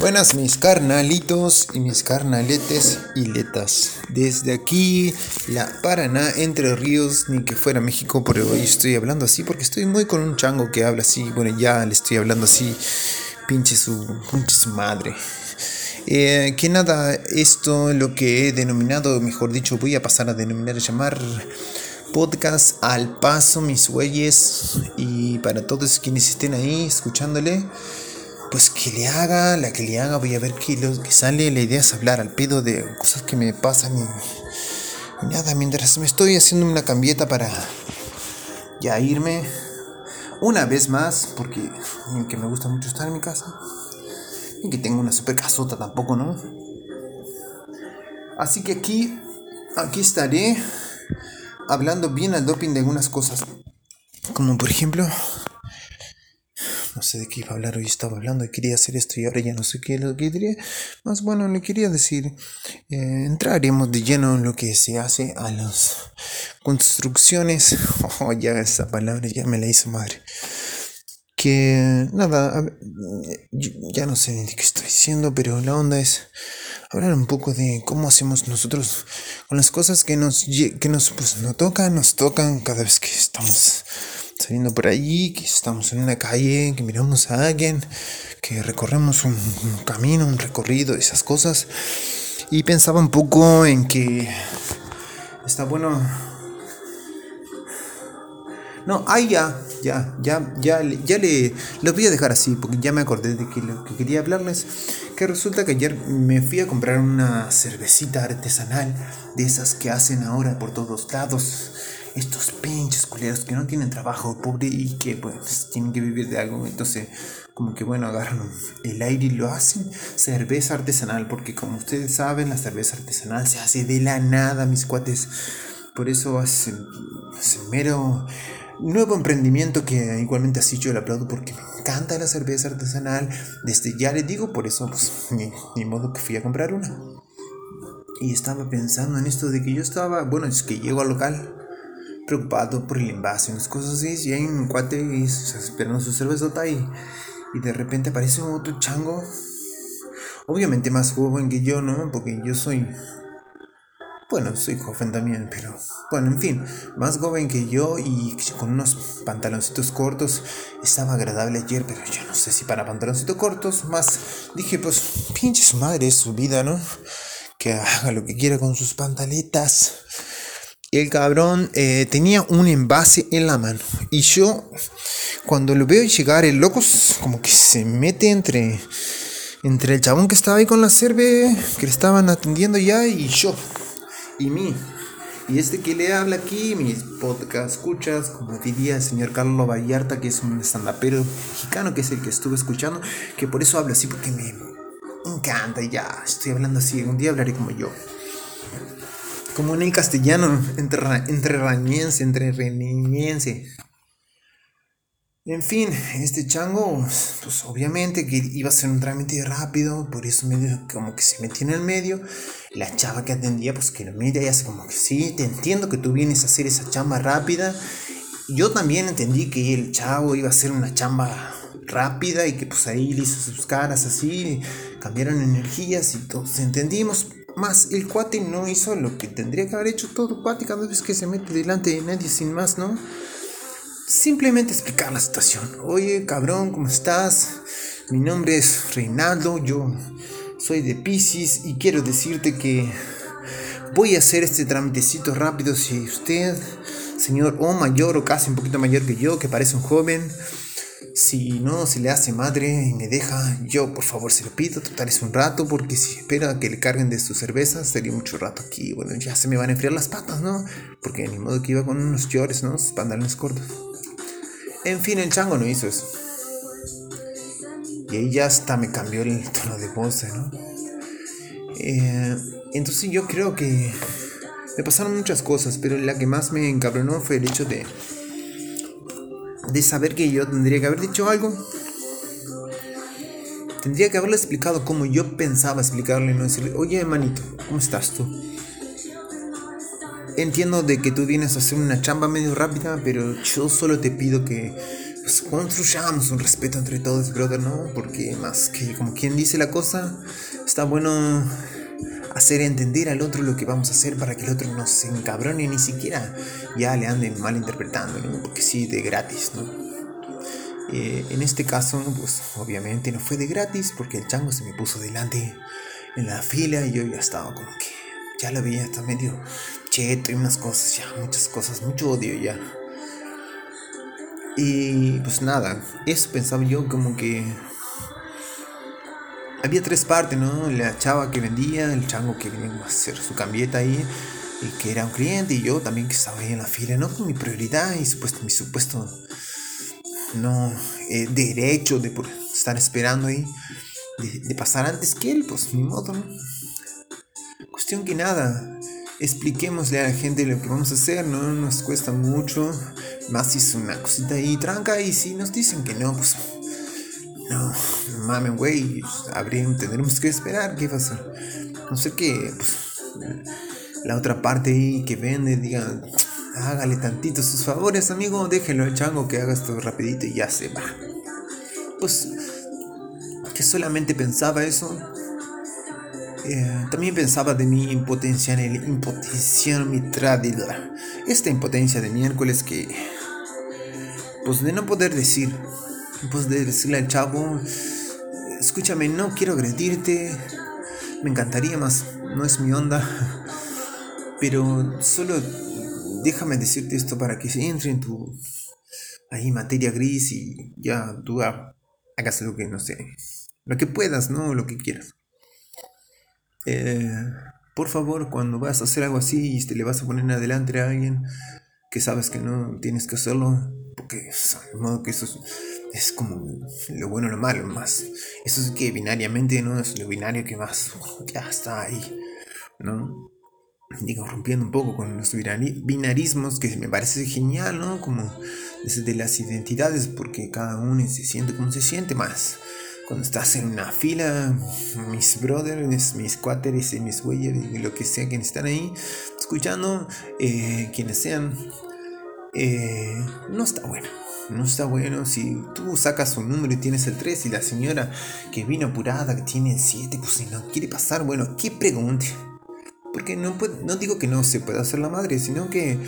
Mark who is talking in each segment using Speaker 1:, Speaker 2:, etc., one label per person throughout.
Speaker 1: Buenas mis carnalitos y mis carnaletes y letas. Desde aquí, la Paraná, Entre Ríos, ni que fuera México, pero hoy estoy hablando así porque estoy muy con un chango que habla así. Bueno, ya le estoy hablando así, pinche su, pinche su madre. Eh, que nada, esto lo que he denominado, mejor dicho, voy a pasar a denominar, llamar podcast al paso, mis güeyes, y para todos quienes estén ahí escuchándole pues que le haga, la que le haga, voy a ver que sale. La idea es hablar al pedo de cosas que me pasan y, nada, mientras me estoy haciendo una cambieta para ya irme una vez más, porque que me gusta mucho estar en mi casa y que tengo una super casota tampoco, ¿no? Así que aquí, aquí estaré hablando bien al doping de algunas cosas, como por ejemplo no sé de qué iba a hablar, hoy estaba hablando y quería hacer esto y ahora ya no sé qué lo que diría. Más bueno, le quería decir, eh, entraremos de lleno en lo que se hace a las construcciones. Oh, ya esa palabra ya me la hizo madre. Que nada, ya no sé de qué estoy diciendo, pero la onda es hablar un poco de cómo hacemos nosotros con las cosas que nos, que nos, pues, nos tocan, nos tocan cada vez que estamos saliendo por ahí, que estamos en una calle, que miramos a alguien, que recorremos un, camino, un recorrido, esas cosas. Y pensaba un poco en que está bueno. No, ahí ya, ya, ya, ya, ya le, lo voy a dejar así, porque ya me acordé de que lo que quería hablarles. Que resulta que ayer me fui a comprar una cervecita artesanal de esas que hacen ahora por todos lados estos pinches culeros que no tienen trabajo, pobre, y que pues tienen que vivir de algo. Entonces, como que bueno, agarran el aire y lo hacen cerveza artesanal, porque como ustedes saben, la cerveza artesanal se hace de la nada, mis cuates. Por eso es el mero nuevo emprendimiento que igualmente así yo le aplaudo porque me encanta la cerveza artesanal. Desde ya les digo, por eso pues ni, ni modo que fui a comprar una. Y estaba pensando en esto de que yo estaba, bueno, es que llego al local preocupado por el envase, unas cosas así, y hay un cuate y esperando su cervezota y, y de repente aparece otro chango, obviamente más joven que yo, ¿no? Porque yo soy, bueno, soy joven también, pero bueno, en fin, más joven que yo y con unos pantaloncitos cortos, estaba agradable ayer, pero yo no sé si para pantaloncitos cortos, más dije, pues pinche su madre, es su vida, ¿no? Que haga lo que quiera con sus pantaletas el cabrón eh, tenía un envase en la mano. Y yo, cuando lo veo llegar, el loco como que se mete entre, entre el chabón que estaba ahí con la cerve, que le estaban atendiendo ya, y yo, y mí. Y este que le habla aquí, mis podcast escuchas, como diría el señor Carlos Vallarta, que es un estandapero mexicano, que es el que estuve escuchando, que por eso hablo así, porque me encanta, ya estoy hablando así, un día hablaré como yo como en el castellano, entre, entre rañense, entre. En fin, este chango, pues obviamente que iba a ser un trámite rápido, por eso medio como que se metió en el medio. La chava que atendía, pues que lo mira y hace como que sí, te entiendo que tú vienes a hacer esa chamba rápida. Yo también entendí que el chavo iba a hacer una chamba rápida y que pues ahí le hizo sus caras así, cambiaron energías y todos entendimos. Más el cuate no hizo lo que tendría que haber hecho todo cuate cada vez que se mete delante de nadie sin más, ¿no? Simplemente explicar la situación. Oye, cabrón, ¿cómo estás? Mi nombre es Reinaldo, yo soy de Pisces y quiero decirte que voy a hacer este trámitecito rápido si usted, señor o mayor o casi un poquito mayor que yo, que parece un joven, si no se le hace madre y me deja, yo por favor se lo pido, total es un rato, porque si espera que le carguen de su cerveza, sería mucho rato aquí. Bueno, ya se me van a enfriar las patas, ¿no? Porque ni modo que iba con unos llores, ¿no? Sus pantalones cortos. En fin, el chango no hizo eso. Y ahí ya hasta me cambió el tono de voz, ¿no? Eh, entonces yo creo que me pasaron muchas cosas, pero la que más me encabronó fue el hecho de de saber que yo tendría que haber dicho algo. Tendría que haberle explicado como yo pensaba explicarle, no decirle, oye hermanito, ¿cómo estás tú? Entiendo de que tú vienes a hacer una chamba medio rápida, pero yo solo te pido que pues construyamos un respeto entre todos, brother, ¿no? Porque más que como quien dice la cosa, está bueno hacer entender al otro lo que vamos a hacer para que el otro no se encabrone ni siquiera ya le anden malinterpretando, ¿no? Porque sí, de gratis, ¿no? Eh, en este caso, pues obviamente no fue de gratis porque el chango se me puso delante en la fila y yo ya estaba como que ya lo veía hasta medio cheto y unas cosas, ya muchas cosas, mucho odio ya. Y pues nada, eso pensaba yo como que había tres partes, ¿no? La chava que vendía, el chango que venía a hacer su cambieta ahí, y que era un cliente, y yo también que estaba ahí en la fila, ¿no? Mi prioridad y supuesto, mi supuesto, no, eh, derecho de por estar esperando ahí, de, pasar antes que él, pues ni modo, ¿no? Cuestión que nada, expliquémosle a la gente lo que vamos a hacer, no nos cuesta mucho, más si es una cosita ahí tranca, y si nos dicen que no, pues no, mames, güey, tendremos que esperar, ¿qué pasa? No sé qué, pues, la otra parte ahí que vende, diga, hágale tantito sus favores, amigo, déjenlo al chango que haga esto rapidito y ya se va. Pues, que solamente pensaba eso. Eh, también pensaba de mi impotencia en el impotencia mitradida. Esta impotencia de miércoles que, pues, de no poder decir pues de decirle al chavo, escúchame, no quiero agredirte, me encantaría más, no es mi onda, pero solo déjame decirte esto para que se entre en tu ahí materia gris y ya tú hagas lo que no sé, lo que puedas, no lo que quieras. Eh, por favor, cuando vas a hacer algo así y te le vas a poner adelante a alguien que sabes que no tienes que hacerlo, porque modo que eso es como lo bueno, lo malo, más. Eso es que binariamente no es lo binario que más ya está ahí, ¿no? Digo, rompiendo un poco con los binarismos, que me parece genial, ¿no? Como desde las identidades, porque cada uno se siente como se siente más. Cuando estás en una fila, mis brothers, mis cuáteres y mis güeyes, lo que sea, quienes están ahí escuchando, eh, quienes sean, eh, no está bueno no está bueno. Si tú sacas un número y tienes el 3 y la señora que vino apurada, que tiene el 7, pues si no quiere pasar, bueno, ¿qué pregunte? Porque no, no digo que no se pueda hacer la madre, sino que...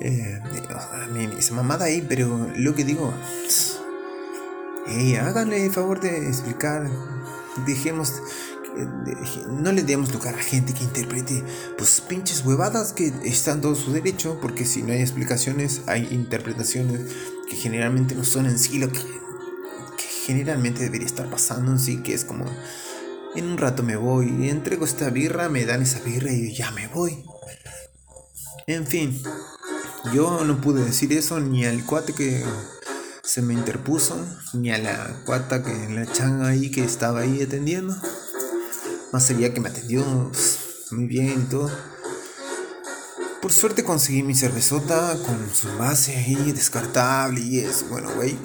Speaker 1: Eh, esa mamada ahí, pero lo que digo... Hey, háganle el favor de explicar. Dejemos no le demos lugar a gente que interprete pues pinches huevadas que están todo su derecho, porque si no hay explicaciones, hay interpretaciones que generalmente no son en sí lo que, generalmente debería estar pasando en sí, que es como en un rato me voy, entrego esta birra, me dan esa birra y ya me voy. En fin, yo no pude decir eso ni al cuate que se me interpuso, ni a la cuata que la changa ahí que estaba ahí atendiendo. Más sería que me atendió pues, muy bien y todo. Por suerte conseguí mi cervezota con su base ahí descartable y eso, bueno, güey.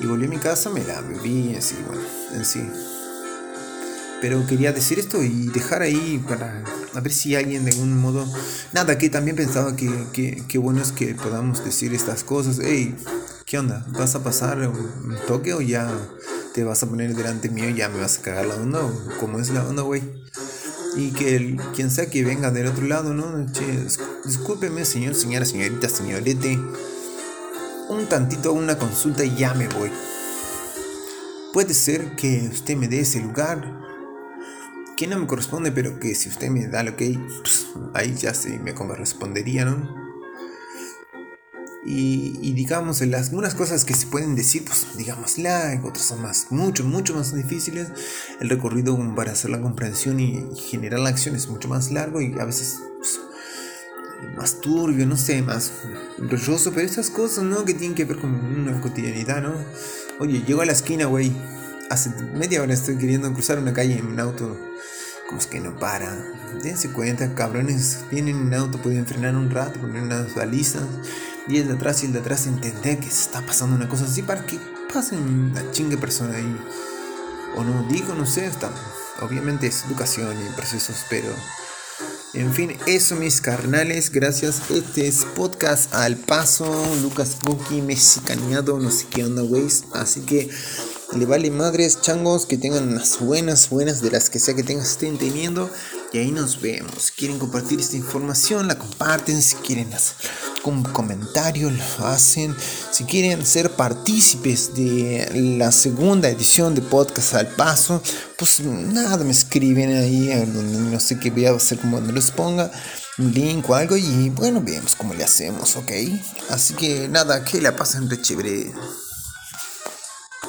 Speaker 1: Y volví a mi casa, me la bebí así, bueno, en sí. Pero quería decir esto y dejar ahí para a ver si alguien de algún modo... Nada, que también pensaba que, que, bueno es que podamos decir estas cosas. Hey, ¿qué onda? ¿Vas a pasar un toque o ya te vas a poner delante mío y ya me vas a cagar la onda, o cómo es la onda, güey. Y que el, quien sea que venga del otro lado, ¿no? Che, discúlpeme, señor, señora, señorita, señorete. Un tantito, una consulta y ya me voy. Puede ser que usted me dé ese lugar que no me corresponde, pero que si usted me da lo que pues, ahí ya sí me correspondería, ¿no? Y, digamos, en las, algunas cosas que se pueden decir, pues digamos, la, otras son más, mucho, mucho más difíciles. El recorrido para hacer la comprensión y, generar la acción es mucho más largo y a veces pues, más turbio, no sé, más rolloso, pero esas cosas, ¿no? Que tienen que ver con una cotidianidad, ¿no? Oye, llego a la esquina, güey. Hace media hora estoy queriendo cruzar una calle en un auto. Como es que no para. Dense cuenta, cabrones. Vienen en auto, pueden frenar un rato, poner unas balizas y el de atrás y el de atrás entender que se está pasando una cosa así para que pasen la chingue persona ahí. O no digo, no sé, está, obviamente es educación y procesos, pero En fin, eso mis carnales, gracias. Este es podcast al paso, Lucas Buki, mexicaneado, no sé qué onda, güey. Así que le vale madres, changos, que tengan unas buenas, buenas de las que sea que tengan, estén teniendo. Y ahí nos vemos. Quieren compartir esta información, la comparten. Si quieren hacer un comentario, lo hacen. Si quieren ser partícipes de la segunda edición de Podcast al Paso, pues nada, me escriben ahí, donde no sé qué voy a hacer, como cuando les ponga un link o algo. Y bueno, vemos cómo le hacemos, ¿ok? Así que nada, que la pasen de chévere.